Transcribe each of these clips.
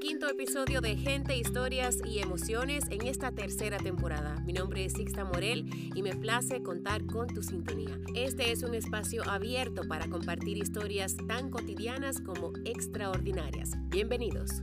quinto episodio de Gente, Historias y Emociones en esta tercera temporada. Mi nombre es Sixta Morel y me place contar con tu sintonía. Este es un espacio abierto para compartir historias tan cotidianas como extraordinarias. Bienvenidos.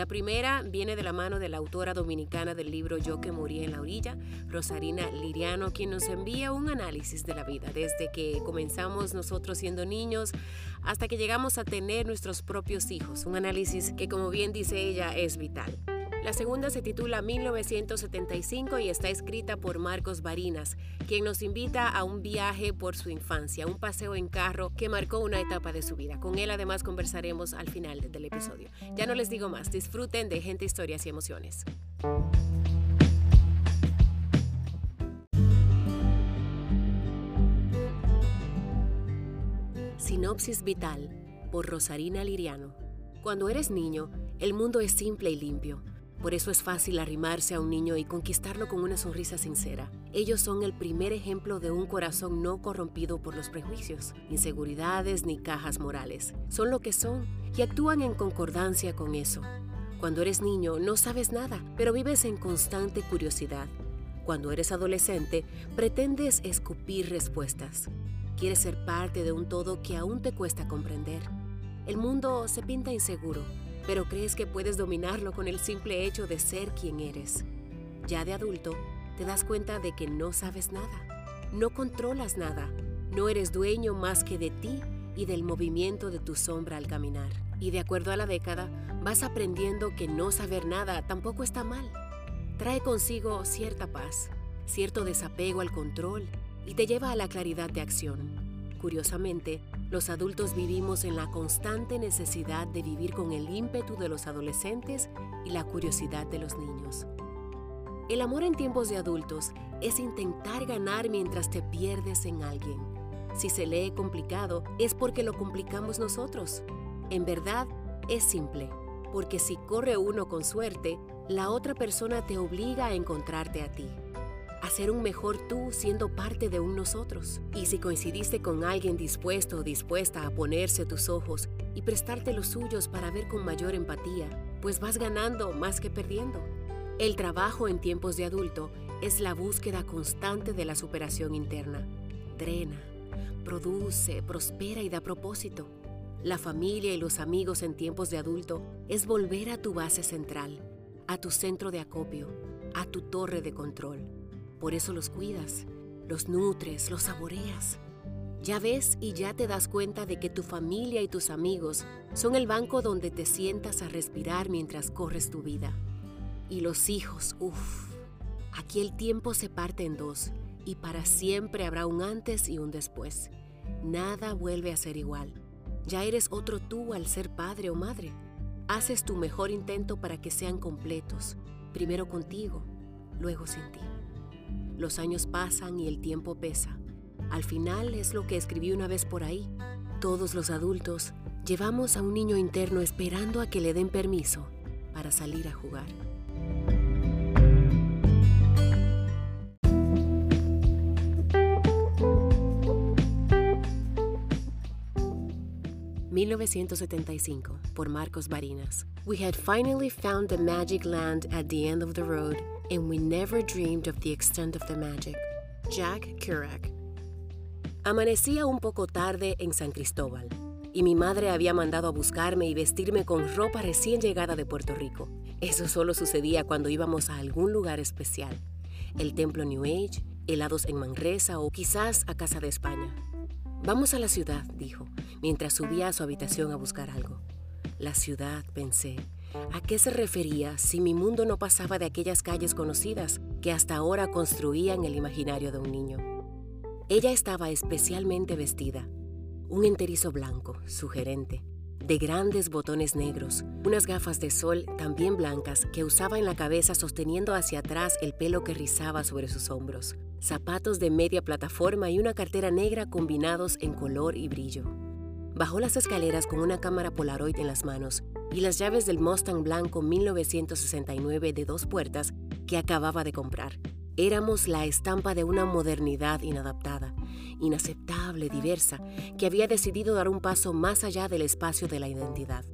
La primera viene de la mano de la autora dominicana del libro Yo que morí en la orilla, Rosarina Liriano, quien nos envía un análisis de la vida desde que comenzamos nosotros siendo niños hasta que llegamos a tener nuestros propios hijos. Un análisis que, como bien dice ella, es vital. La segunda se titula 1975 y está escrita por Marcos Barinas, quien nos invita a un viaje por su infancia, un paseo en carro que marcó una etapa de su vida. Con él además conversaremos al final del episodio. Ya no les digo más, disfruten de Gente, Historias y Emociones. Sinopsis Vital por Rosarina Liriano. Cuando eres niño, el mundo es simple y limpio. Por eso es fácil arrimarse a un niño y conquistarlo con una sonrisa sincera. Ellos son el primer ejemplo de un corazón no corrompido por los prejuicios, inseguridades ni cajas morales. Son lo que son y actúan en concordancia con eso. Cuando eres niño no sabes nada, pero vives en constante curiosidad. Cuando eres adolescente, pretendes escupir respuestas. Quieres ser parte de un todo que aún te cuesta comprender. El mundo se pinta inseguro pero crees que puedes dominarlo con el simple hecho de ser quien eres. Ya de adulto, te das cuenta de que no sabes nada, no controlas nada, no eres dueño más que de ti y del movimiento de tu sombra al caminar. Y de acuerdo a la década, vas aprendiendo que no saber nada tampoco está mal. Trae consigo cierta paz, cierto desapego al control y te lleva a la claridad de acción. Curiosamente, los adultos vivimos en la constante necesidad de vivir con el ímpetu de los adolescentes y la curiosidad de los niños. El amor en tiempos de adultos es intentar ganar mientras te pierdes en alguien. Si se lee complicado, es porque lo complicamos nosotros. En verdad, es simple, porque si corre uno con suerte, la otra persona te obliga a encontrarte a ti ser un mejor tú siendo parte de un nosotros. Y si coincidiste con alguien dispuesto o dispuesta a ponerse tus ojos y prestarte los suyos para ver con mayor empatía, pues vas ganando más que perdiendo. El trabajo en tiempos de adulto es la búsqueda constante de la superación interna. Drena, produce, prospera y da propósito. La familia y los amigos en tiempos de adulto es volver a tu base central, a tu centro de acopio, a tu torre de control. Por eso los cuidas, los nutres, los saboreas. Ya ves y ya te das cuenta de que tu familia y tus amigos son el banco donde te sientas a respirar mientras corres tu vida. Y los hijos, uff, aquí el tiempo se parte en dos y para siempre habrá un antes y un después. Nada vuelve a ser igual. Ya eres otro tú al ser padre o madre. Haces tu mejor intento para que sean completos, primero contigo, luego sin ti. Los años pasan y el tiempo pesa. Al final es lo que escribí una vez por ahí. Todos los adultos llevamos a un niño interno esperando a que le den permiso para salir a jugar. ...1975... por Marcos Barinas. We had finally found the magic land at the end of the road and we never dreamed of the extent of the magic. Jack Kerouac. Amanecía un poco tarde en San Cristóbal y mi madre había mandado a buscarme y vestirme con ropa recién llegada de Puerto Rico. Eso solo sucedía cuando íbamos a algún lugar especial, el templo New Age, helados en Manresa o quizás a Casa de España. Vamos a la ciudad, dijo, mientras subía a su habitación a buscar algo. La ciudad, pensé, ¿A qué se refería si mi mundo no pasaba de aquellas calles conocidas que hasta ahora construían el imaginario de un niño? Ella estaba especialmente vestida, un enterizo blanco, sugerente, de grandes botones negros, unas gafas de sol también blancas que usaba en la cabeza sosteniendo hacia atrás el pelo que rizaba sobre sus hombros, zapatos de media plataforma y una cartera negra combinados en color y brillo. Bajó las escaleras con una cámara Polaroid en las manos y las llaves del Mustang blanco 1969 de dos puertas que acababa de comprar. Éramos la estampa de una modernidad inadaptada, inaceptable, diversa, que había decidido dar un paso más allá del espacio de la identidad.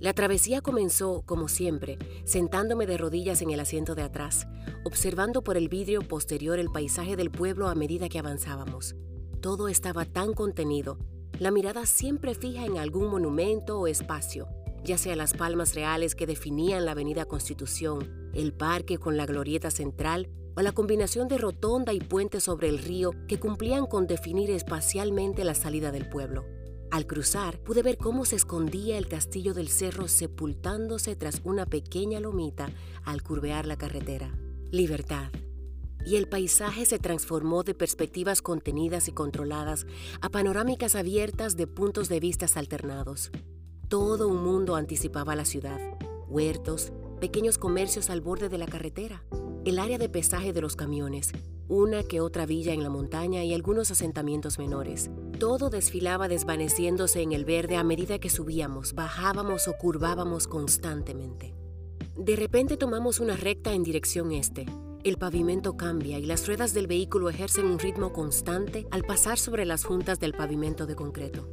La travesía comenzó, como siempre, sentándome de rodillas en el asiento de atrás, observando por el vidrio posterior el paisaje del pueblo a medida que avanzábamos. Todo estaba tan contenido, la mirada siempre fija en algún monumento o espacio, ya sea las palmas reales que definían la Avenida Constitución, el parque con la glorieta central o la combinación de rotonda y puente sobre el río que cumplían con definir espacialmente la salida del pueblo. Al cruzar, pude ver cómo se escondía el castillo del cerro sepultándose tras una pequeña lomita al curvear la carretera. Libertad. Y el paisaje se transformó de perspectivas contenidas y controladas a panorámicas abiertas de puntos de vista alternados. Todo un mundo anticipaba la ciudad. Huertos, pequeños comercios al borde de la carretera, el área de pesaje de los camiones, una que otra villa en la montaña y algunos asentamientos menores. Todo desfilaba desvaneciéndose en el verde a medida que subíamos, bajábamos o curvábamos constantemente. De repente tomamos una recta en dirección este. El pavimento cambia y las ruedas del vehículo ejercen un ritmo constante al pasar sobre las juntas del pavimento de concreto.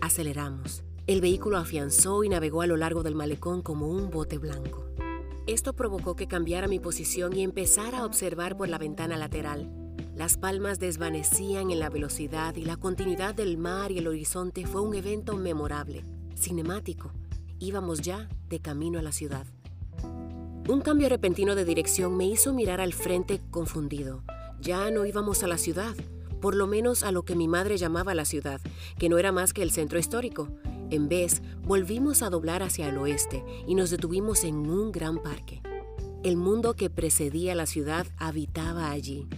Aceleramos. El vehículo afianzó y navegó a lo largo del malecón como un bote blanco. Esto provocó que cambiara mi posición y empezara a observar por la ventana lateral. Las palmas desvanecían en la velocidad y la continuidad del mar y el horizonte fue un evento memorable, cinemático. Íbamos ya de camino a la ciudad. Un cambio repentino de dirección me hizo mirar al frente confundido. Ya no íbamos a la ciudad, por lo menos a lo que mi madre llamaba la ciudad, que no era más que el centro histórico. En vez, volvimos a doblar hacia el oeste y nos detuvimos en un gran parque. El mundo que precedía la ciudad habitaba allí.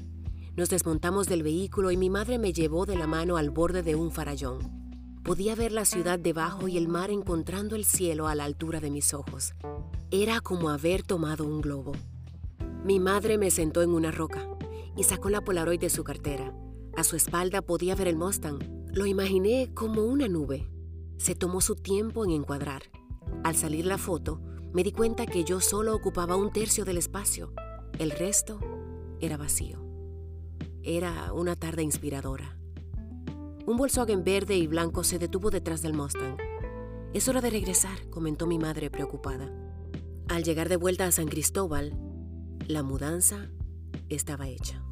Nos desmontamos del vehículo y mi madre me llevó de la mano al borde de un farallón. Podía ver la ciudad debajo y el mar encontrando el cielo a la altura de mis ojos. Era como haber tomado un globo. Mi madre me sentó en una roca y sacó la Polaroid de su cartera. A su espalda podía ver el Mustang. Lo imaginé como una nube. Se tomó su tiempo en encuadrar. Al salir la foto, me di cuenta que yo solo ocupaba un tercio del espacio. El resto era vacío. Era una tarde inspiradora. Un Volkswagen verde y blanco se detuvo detrás del Mustang. Es hora de regresar, comentó mi madre preocupada. Al llegar de vuelta a San Cristóbal, la mudanza estaba hecha.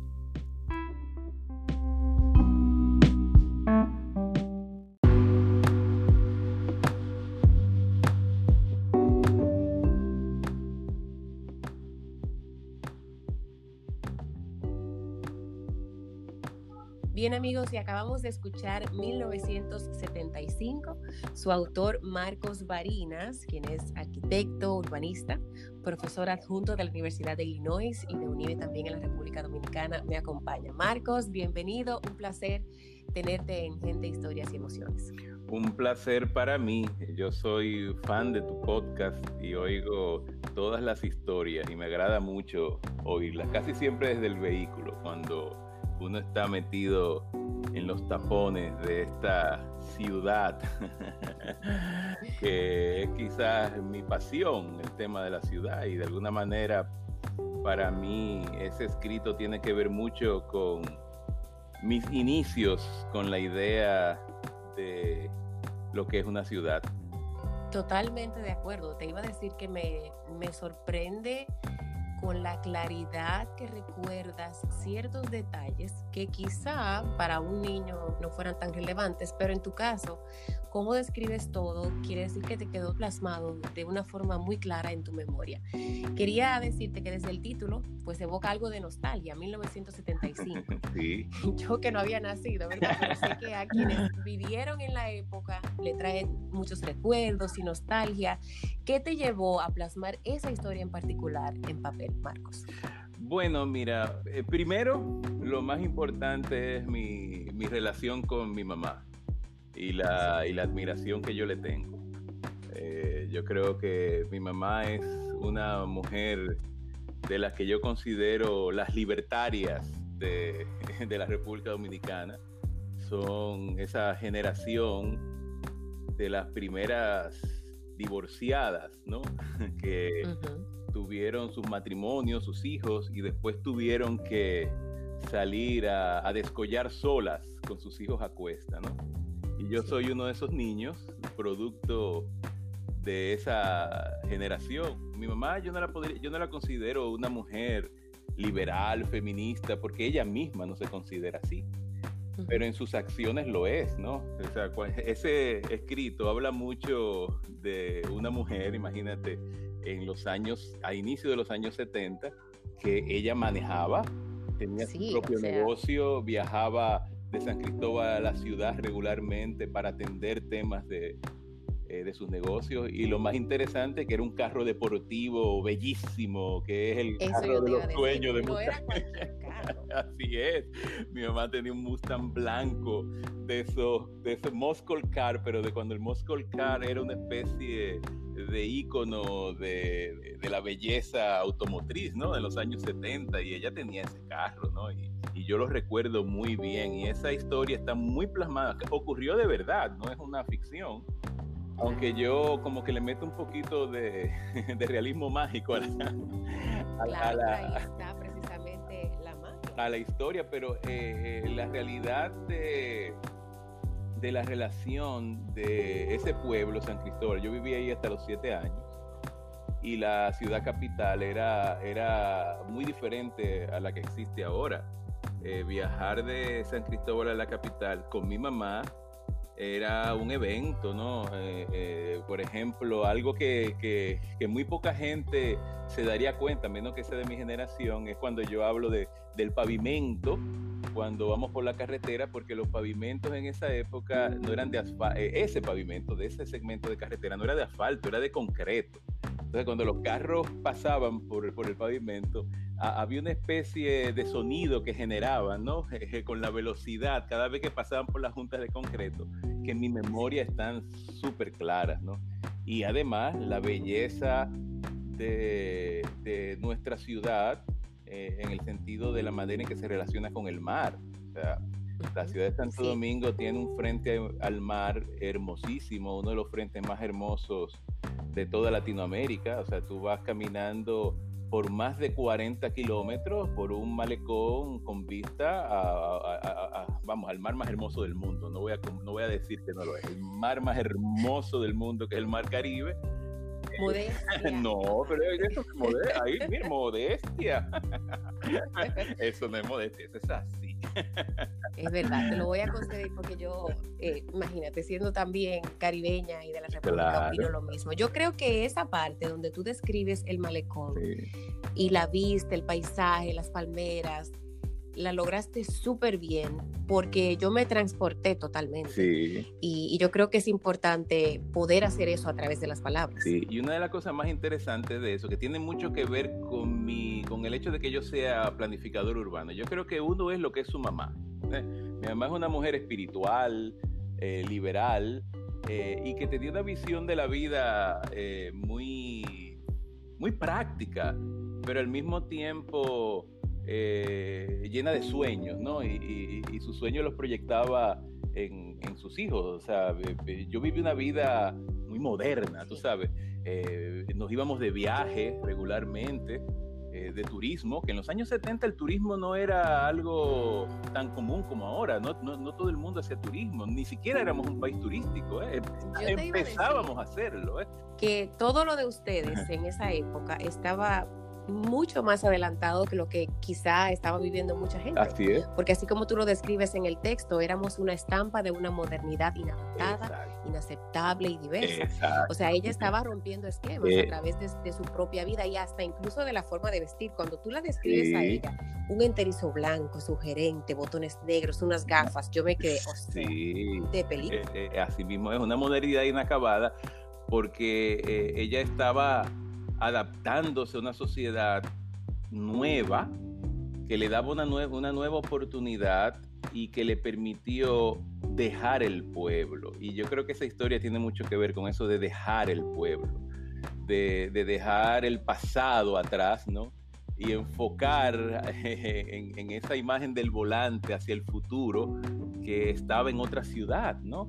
Bien amigos, y acabamos de escuchar 1975, su autor Marcos Barinas, quien es arquitecto, urbanista, profesor adjunto de la Universidad de Illinois y de UNIVE también en la República Dominicana, me acompaña. Marcos, bienvenido, un placer tenerte en Gente, Historias y Emociones. Un placer para mí. Yo soy fan de tu podcast y oigo todas las historias y me agrada mucho oírlas, casi siempre desde el vehículo, cuando uno está metido en los tapones de esta ciudad, que es quizás mi pasión, el tema de la ciudad, y de alguna manera para mí ese escrito tiene que ver mucho con mis inicios con la idea de lo que es una ciudad. Totalmente de acuerdo. Te iba a decir que me, me sorprende con la claridad que recuerdas ciertos detalles que quizá para un niño no fueran tan relevantes, pero en tu caso, cómo describes todo quiere decir que te quedó plasmado de una forma muy clara en tu memoria. Quería decirte que desde el título, pues evoca algo de nostalgia, 1975. Sí. Yo que no había nacido, ¿verdad? Pero sé que a quienes vivieron en la época le trae muchos recuerdos y nostalgia. ¿Qué te llevó a plasmar esa historia en particular en papel? Marcos? Bueno, mira, eh, primero lo más importante es mi, relación con mi mamá y la, y la, admiración que yo le tengo. Eh, yo creo que mi mamá es una mujer de las que yo considero las libertarias de, de la República Dominicana. Son esa generación de las primeras divorciadas, ¿no? que, tuvieron sus matrimonios, sus hijos, y después tuvieron que salir a, descollar solas con sus hijos a cuesta, ¿no? Y yo soy uno de esos niños, producto de esa generación. Mi mamá yo no la yo no la considero una mujer liberal, feminista, porque ella misma no se considera así. Pero en sus acciones lo es, ¿no? O sea, ese escrito habla mucho de una mujer, imagínate, en los años, a inicio de los años 70, que ella manejaba, tenía su propio negocio, viajaba de San Cristóbal a la ciudad regularmente para atender temas de, eh, de sus negocios. Y lo más interesante que era un carro deportivo bellísimo, que es el carro de los sueños de no Así es. Mi mamá tenía un Mustang blanco de esos, de ese Muscle Car, pero de cuando el Muscle Car era una especie de ícono de, de, la belleza automotriz, ¿no? De los años 70 y ella tenía ese carro, ¿no? Y, y yo lo recuerdo muy bien y esa historia está muy plasmada, ocurrió de verdad, no es una ficción aunque yo como que le meto un poquito de, realismo mágico a la, está precisamente la A la historia, pero eh, eh, la realidad de, de la relación de ese pueblo, San Cristóbal, yo viví ahí hasta los siete años y la ciudad capital era, era muy diferente a la que existe ahora. Eh, viajar de San Cristóbal a la capital con mi mamá era un evento, ¿no? Eh, eh, por ejemplo, algo que, que, muy poca gente se daría cuenta, menos que sea de mi generación, es cuando yo hablo de, del pavimento, cuando vamos por la carretera, porque los pavimentos en esa época no eran de asfalto, eh, ese pavimento de ese segmento de carretera no era de asfalto, era de concreto. Entonces, cuando los carros pasaban por, por el pavimento, había una especie de sonido que generaban, ¿no? Con la velocidad, cada vez que pasaban por las juntas de concreto, que en mi memoria están súper claras, ¿no? Y además, la belleza de, de nuestra ciudad, eh, en el sentido de la manera en que se relaciona con el mar. O sea, la ciudad de Santo Domingo tiene un frente al mar hermosísimo, uno de los frentes más hermosos de toda Latinoamérica. O sea, tú vas caminando por más de 40 kilómetros por un malecón con vista a, vamos, al mar más hermoso del mundo. No voy, a, no voy a decir que no lo es. El mar más hermoso del mundo, que es el mar Caribe. Modestia. no, pero eso es modestia. Ahí, mira, modestia. eso no es modestia, eso es así. Es verdad, te lo voy a conceder porque yo, eh, imagínate, siendo también caribeña y de la República, opino lo mismo. Yo creo que esa parte donde tú describes el malecón y la vista, el paisaje, las palmeras, la lograste súper bien porque yo me transporté totalmente. Sí. Y, yo creo que es importante poder hacer eso a través de las palabras. Sí, y una de las cosas más interesantes de eso, que tiene mucho que ver con, mi, con el hecho de que yo sea planificador urbano, yo creo que uno es lo que es su mamá. ¿eh? Mi mamá es una mujer espiritual, eh, liberal, eh, y que te dio una visión de la vida muy, muy práctica, pero al mismo tiempo eh, llena de sueños, ¿no? Y, sus sueños los proyectaba en, sus hijos. O sea, yo viví una vida muy moderna, tú sabes. Eh, nos íbamos de viaje regularmente, eh, de turismo, que en los años 70 el turismo no era algo tan común como ahora, no, no, todo el mundo hacía turismo, ni siquiera éramos un país turístico, empezábamos a, a hacerlo. Que todo lo de ustedes en esa época estaba mucho más adelantado que lo que quizá estaba viviendo mucha gente. Así es. Porque así como tú lo describes en el texto, éramos una estampa de una modernidad inadaptada, inaceptable y diversa. O sea, ella estaba rompiendo esquemas a eh. través de, su propia vida y hasta incluso de la forma de vestir. Cuando tú la describes a ella, un enterizo blanco, sugerente, botones negros, unas gafas, yo me quedé, de película. Eh, eh, así mismo es una modernidad inacabada porque ella estaba adaptándose a una sociedad nueva que le daba una, nueva, una nueva oportunidad y que le permitió dejar el pueblo. Y yo creo que esa historia tiene mucho que ver con eso de dejar el pueblo, de, dejar el pasado atrás, ¿no? Y enfocar en, en, esa imagen del volante hacia el futuro que estaba en otra ciudad, ¿no?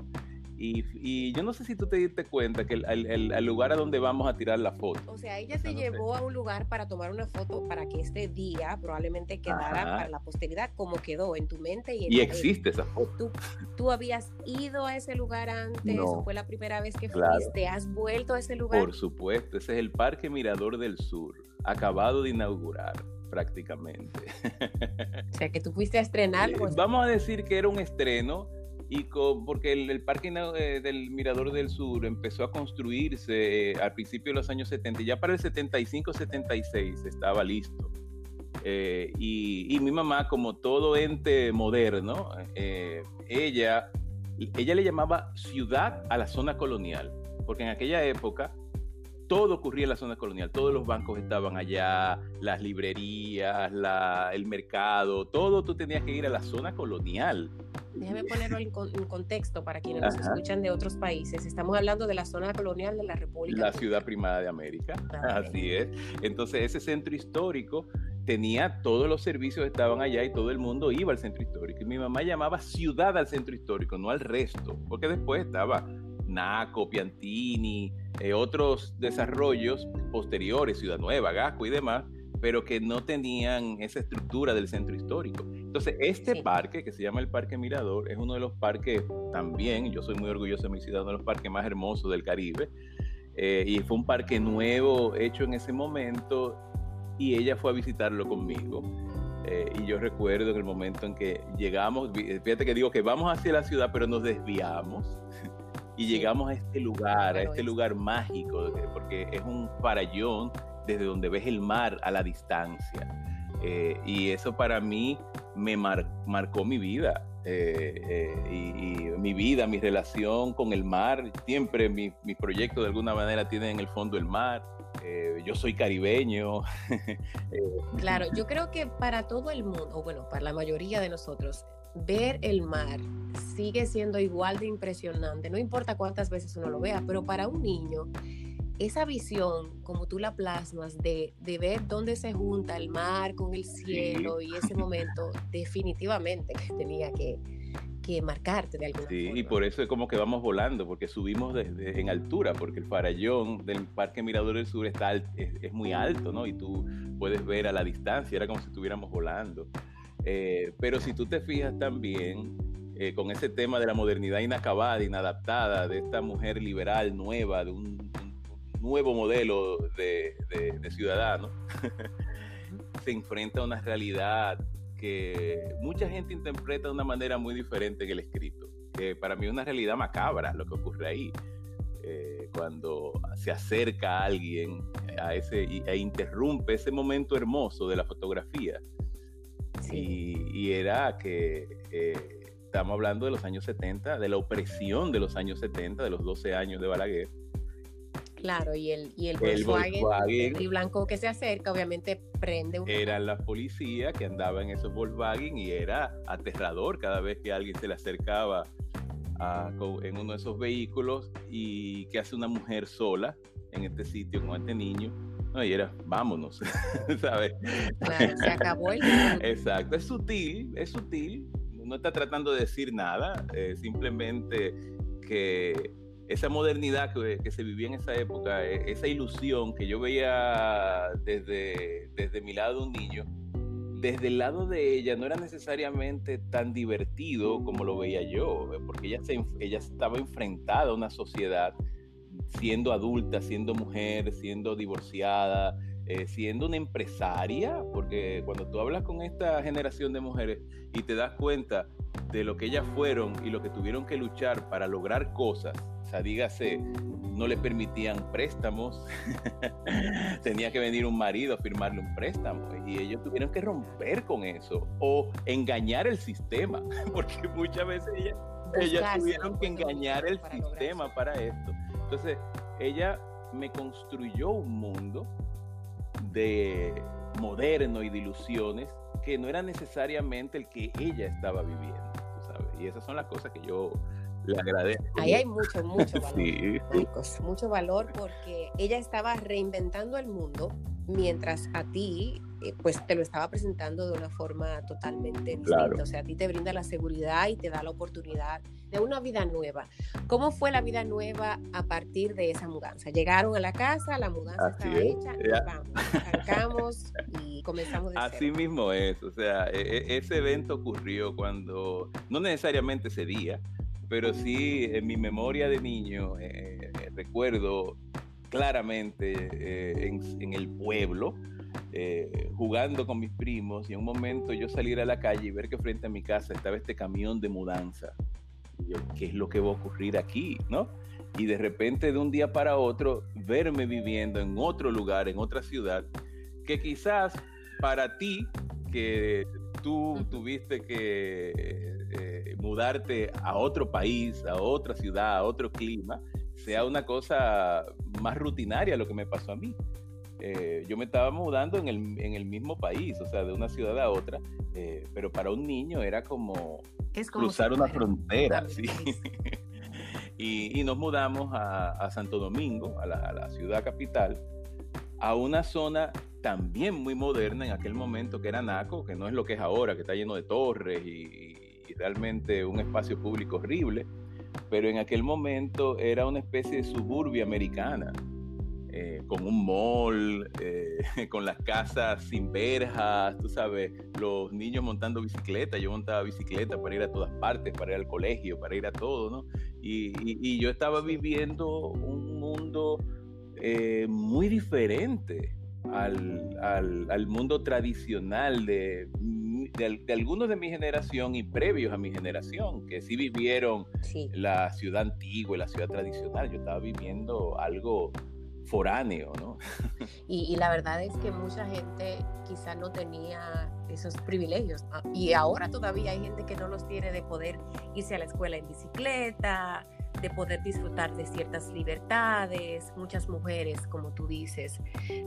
Y, yo no sé si tú te diste cuenta que el, lugar a donde vamos a tirar la foto. O sea, ella te llevó a un lugar para tomar una foto para que este día probablemente quedara para la posteridad como quedó en tu mente. Y, y existe esa foto. ¿Tú, habías ido a ese lugar antes? ¿O fue la primera vez que fuiste? ¿Has vuelto a ese lugar? Por supuesto, ese es el Parque Mirador del Sur, acabado de inaugurar prácticamente. O sea, que tú fuiste a estrenar. Pues. Vamos a decir que era un estreno y porque el, parque eh, del Mirador del Sur empezó a construirse eh, al principio de los años 70, ya para el 75-76 estaba listo. Eh, y, mi mamá, como todo ente moderno, ella, ella le llamaba ciudad a la zona colonial, porque en aquella época todo ocurría en la zona colonial, todos los bancos estaban allá, las librerías, el mercado, todo tú tenías que ir a la zona colonial. Déjame ponerlo en, contexto para quienes nos escuchan de otros países. Estamos hablando de la zona colonial de la República. La ciudad primada de América, así es. Entonces ese centro histórico tenía todos los servicios estaban allá y todo el mundo iba al centro histórico. Y mi mamá llamaba ciudad al centro histórico, no al resto, porque después estaba Naco, Piantini, eh, otros desarrollos posteriores, Ciudad Nueva, Gasco y demás, pero que no tenían esa estructura del centro histórico. Entonces, este parque, que se llama el Parque Mirador, es uno de los parques también, yo soy muy orgulloso de mi ciudad, uno de los parques más hermosos del Caribe, eh, y fue un parque nuevo hecho en ese momento, y ella fue a visitarlo conmigo. Eh, y yo recuerdo en el momento en que llegamos, fíjate que digo que vamos hacia la ciudad, pero nos desviamos y llegamos a este lugar, a este lugar mágico, porque es un farallón desde donde ves el mar a la distancia. Eh, y eso para mí me marcó mi vida. Eh, eh, y, mi vida, mi relación con el mar, siempre mis mi proyectos de alguna manera tienen en el fondo el mar. yo soy caribeño. claro, yo creo que para todo el mundo, o bueno, para la mayoría de nosotros, ver el mar sigue siendo igual de impresionante, no importa cuántas veces uno lo vea, pero para un niño, esa visión, como tú la plasmas, de, ver dónde se junta el mar con el cielo y ese momento, definitivamente que tenía que, marcarte de alguna sí, y por eso es como que vamos volando, porque subimos desde, en altura, porque el farallón del Parque Mirador del Sur está, es, es, muy alto, ¿no? Y tú puedes ver a la distancia, era como si estuviéramos volando. Eh, pero si tú te fijas también eh, con ese tema de la modernidad inacabada, inadaptada, de esta mujer liberal nueva, de un, nuevo modelo de, ciudadano, se enfrenta a una realidad que mucha gente interpreta de una manera muy diferente en el escrito, que para mí es una realidad macabra lo que ocurre ahí. Eh, cuando se acerca a alguien a ese, e interrumpe ese momento hermoso de la fotografía y, era que eh, estamos hablando de los años 70, de la opresión de los años 70, de los 12 años de Balaguer. Claro, y el, y el, Volkswagen, y blanco que se acerca, obviamente prende un... Era la policía que andaba en esos Volkswagen y era aterrador cada vez que alguien se le acercaba en uno de esos vehículos y que hace una mujer sola en este sitio con este niño no, y era, vámonos, ¿sabes? Claro, se acabó el Exacto, es sutil, es sutil, no está tratando de decir nada, eh, simplemente que esa modernidad que, que, se vivía en esa época, e, esa ilusión que yo veía desde, desde mi lado de un niño, desde el lado de ella no era necesariamente tan divertido como lo veía yo, porque ella, se, ella estaba enfrentada a una sociedad siendo adulta, siendo mujer, siendo divorciada, eh, siendo una empresaria, porque cuando tú hablas con esta generación de mujeres y te das cuenta de lo que ellas fueron y lo que tuvieron que luchar para lograr cosas, o sea, dígase, no le permitían préstamos, tenía que venir un marido a firmarle un préstamo y ellos tuvieron que romper con eso o engañar el sistema, porque muchas veces ellas, ellas tuvieron que engañar el sistema para esto. Entonces, ella me construyó un mundo de moderno y de ilusiones que no era necesariamente el que ella estaba viviendo, ¿sabes? Y esas son las cosas que yo le agradezco. Ahí hay mucho, mucho valor, mucho valor porque ella estaba reinventando el mundo mientras a ti eh, pues te lo estaba presentando de una forma totalmente distinta. O sea, a ti te brinda la seguridad y te da la oportunidad de una vida nueva. ¿Cómo fue la vida nueva a partir de esa mudanza? Llegaron a la casa, la mudanza estaba hecha, y vamos, arrancamos y comenzamos de Así mismo es, o sea, e, e, ese evento ocurrió cuando, no necesariamente ese día, pero sí en mi memoria de niño eh, eh, recuerdo claramente en, el pueblo, eh, jugando con mis primos y en un momento yo salir a la calle y ver que frente a mi casa estaba este camión de mudanza. Y yo, ¿qué es lo que va a ocurrir aquí? ¿No? Y de repente de un día para otro verme viviendo en otro lugar, en otra ciudad, que quizás para ti, que tú tuviste que eh, mudarte a otro país, a otra ciudad, a otro clima, sea una cosa más rutinaria lo que me pasó a mí. Eh, yo me estaba mudando en el, mismo país, o sea, de una ciudad a otra, eh, pero para un niño era como, cruzar una frontera, ¿sí? y, nos mudamos a, Santo Domingo, a la, ciudad capital, a una zona también muy moderna en aquel momento que era Naco, que no es lo que es ahora, que está lleno de torres y, y realmente un espacio público horrible, pero en aquel momento era una especie de suburbia americana eh, con un mall, eh, con las casas sin verjas, tú sabes, los niños montando bicicleta, yo montaba bicicleta para ir a todas partes, para ir al colegio, para ir a todo, ¿no? Y, yo estaba viviendo un mundo eh, muy diferente al, mundo tradicional de, de, algunos de mi generación y previos a mi generación, que sí vivieron la ciudad antigua y la ciudad tradicional. Yo estaba viviendo algo foráneo, ¿no? Y, la verdad es que mucha gente quizá no tenía esos privilegios. Y ahora todavía hay gente que no los tiene de poder irse a la escuela en bicicleta, de poder disfrutar de ciertas libertades. Muchas mujeres, como tú dices,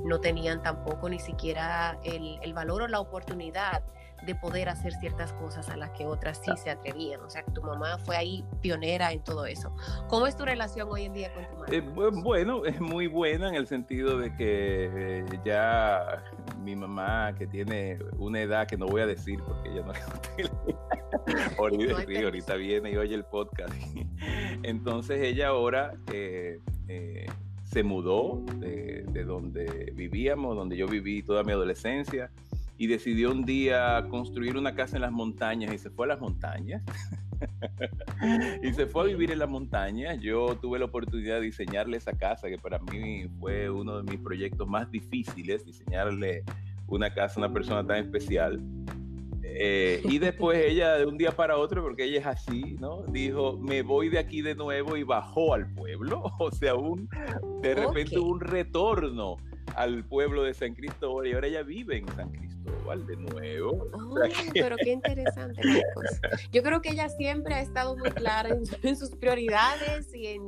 no tenían tampoco ni siquiera el, el valor o la oportunidad de poder hacer ciertas cosas a las que otras sí se atrevían. O sea, tu mamá fue ahí pionera en todo eso. ¿Cómo es tu relación hoy en día con tu mamá? Eh, bueno, es muy buena en el sentido de que eh, ya mi mamá, que tiene una edad que no voy a decir porque ella no ahorita, ahorita viene y oye el podcast. Entonces ella ahora... Eh, se mudó de, de, donde vivíamos, donde yo viví toda mi adolescencia, y decidió un día construir una casa en las montañas y se fue a las montañas. y se fue a vivir en las montañas. Yo tuve la oportunidad de diseñarle esa casa, que para mí fue uno de mis proyectos más difíciles, diseñarle una casa a una persona tan especial. Eh, y después ella, de un día para otro, porque ella es así, ¿no? Dijo, me voy de aquí de nuevo y bajó al pueblo. O sea, un, de repente hubo un retorno al pueblo de San Cristóbal y ahora ella vive en San Cristóbal de nuevo. Oh, pero qué interesante, Marcos. Yo creo que ella siempre ha estado muy clara en, sus prioridades y en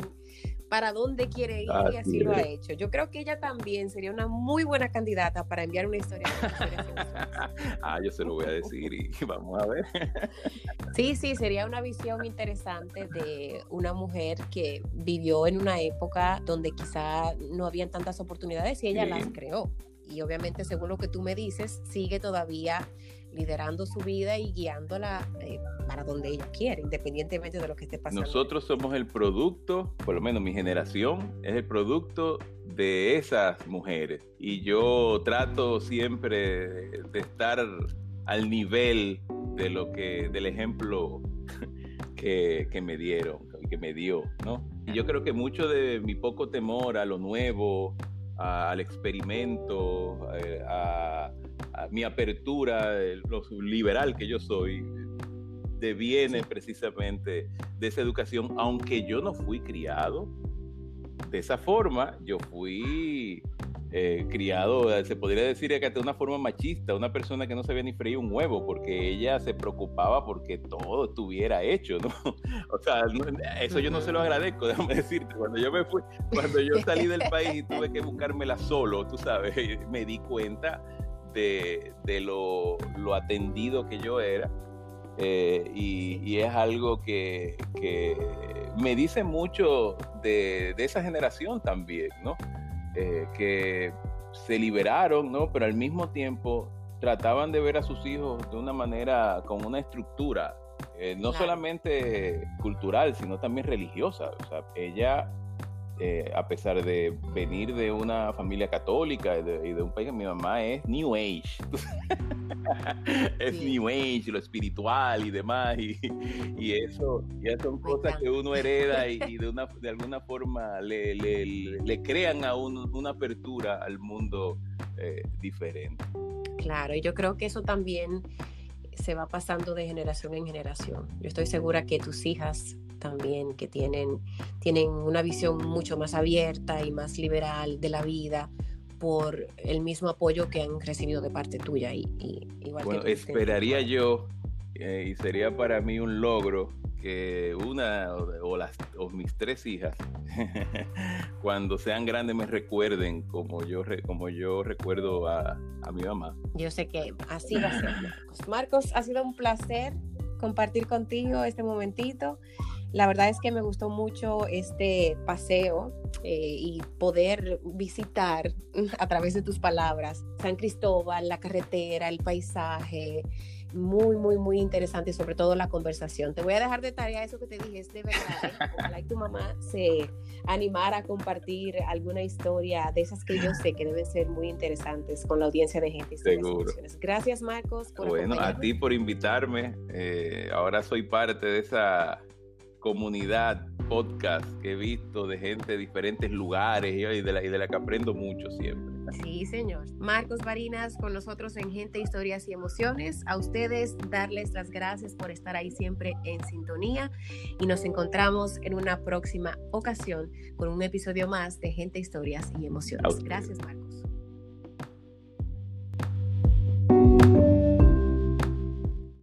para dónde quiere ir y así lo ha hecho. Yo creo que ella también sería una muy buena candidata para enviar una historia. ah, yo se lo voy a decir y vamos a ver. sí, sí, sería una visión interesante de una mujer que vivió en una época donde quizá no habían tantas oportunidades y ella las creó y obviamente según lo que tú me dices, sigue todavía liderando su vida y guiándola eh, para donde ella quiere, independientemente de lo que esté pasando. Nosotros somos el producto, por lo menos mi generación, es el producto de esas mujeres. Y yo trato siempre de estar al nivel de lo que, del ejemplo que, que me dieron, que me dio, ¿no? Y yo creo que mucho de mi poco temor a lo nuevo, al experimento, eh, a, mi apertura, lo liberal que yo soy, deviene precisamente de esa educación, aunque yo no fui criado de esa forma, yo fui eh, criado, se podría decir que de una forma machista, una persona que no sabía ni freír un huevo, porque ella se preocupaba porque todo estuviera hecho, ¿no? O sea, eso yo no se lo agradezco, déjame decirte, cuando yo me fui, cuando yo salí del país y tuve que buscármela solo, tú sabes, me di cuenta de, lo, atendido que yo era. Eh, y, es algo que, me dice mucho de, de esa generación también, ¿no? Eh, que se liberaron, ¿no? Pero al mismo tiempo trataban de ver a sus hijos de una manera, con una estructura, eh, no solamente cultural, sino también religiosa. O sea, ella eh, a pesar de venir de una familia católica y de, un país, mi mamá es New Age. es New Age, lo espiritual y demás. Y, eso ya son cosas que uno hereda y, de, una, de alguna forma le, le, crean a uno una apertura al mundo eh, diferente. Claro, y yo creo que eso también se va pasando de generación en generación. Yo estoy segura que tus hijas también, que tienen, tienen una visión mucho más abierta y más liberal de la vida por el mismo apoyo que han recibido de parte tuya. Y, bueno, esperaría yo, eh, y sería para mí un logro, que una o, las, o mis tres hijas, cuando sean grandes, me recuerden como yo, como yo recuerdo a, a mi mamá. Yo sé que así va a ser, Marcos. Marcos, ha sido un placer compartir contigo este momentito. La verdad es que me gustó mucho este paseo eh, y poder visitar a través de tus palabras San Cristóbal, la carretera, el paisaje, muy, muy, muy interesante y sobre todo la conversación. Te voy a dejar de tarea eso que te dije, es de verdad. ¿eh? Ojalá que tu mamá se animara a compartir alguna historia de esas que yo sé que deben ser muy interesantes con la audiencia de gente. Seguro. Gracias, Marcos. Por bueno, a ti por invitarme. Eh, ahora soy parte de esa comunidad podcast que he visto de gente de diferentes lugares y de la, y de la que aprendo mucho siempre. Sí, señor. Marcos Barinas con nosotros en Gente, Historias y Emociones. A ustedes darles las gracias por estar ahí siempre en sintonía y nos encontramos en una próxima ocasión con un episodio más de Gente, Historias y Emociones. Gracias, Marcos.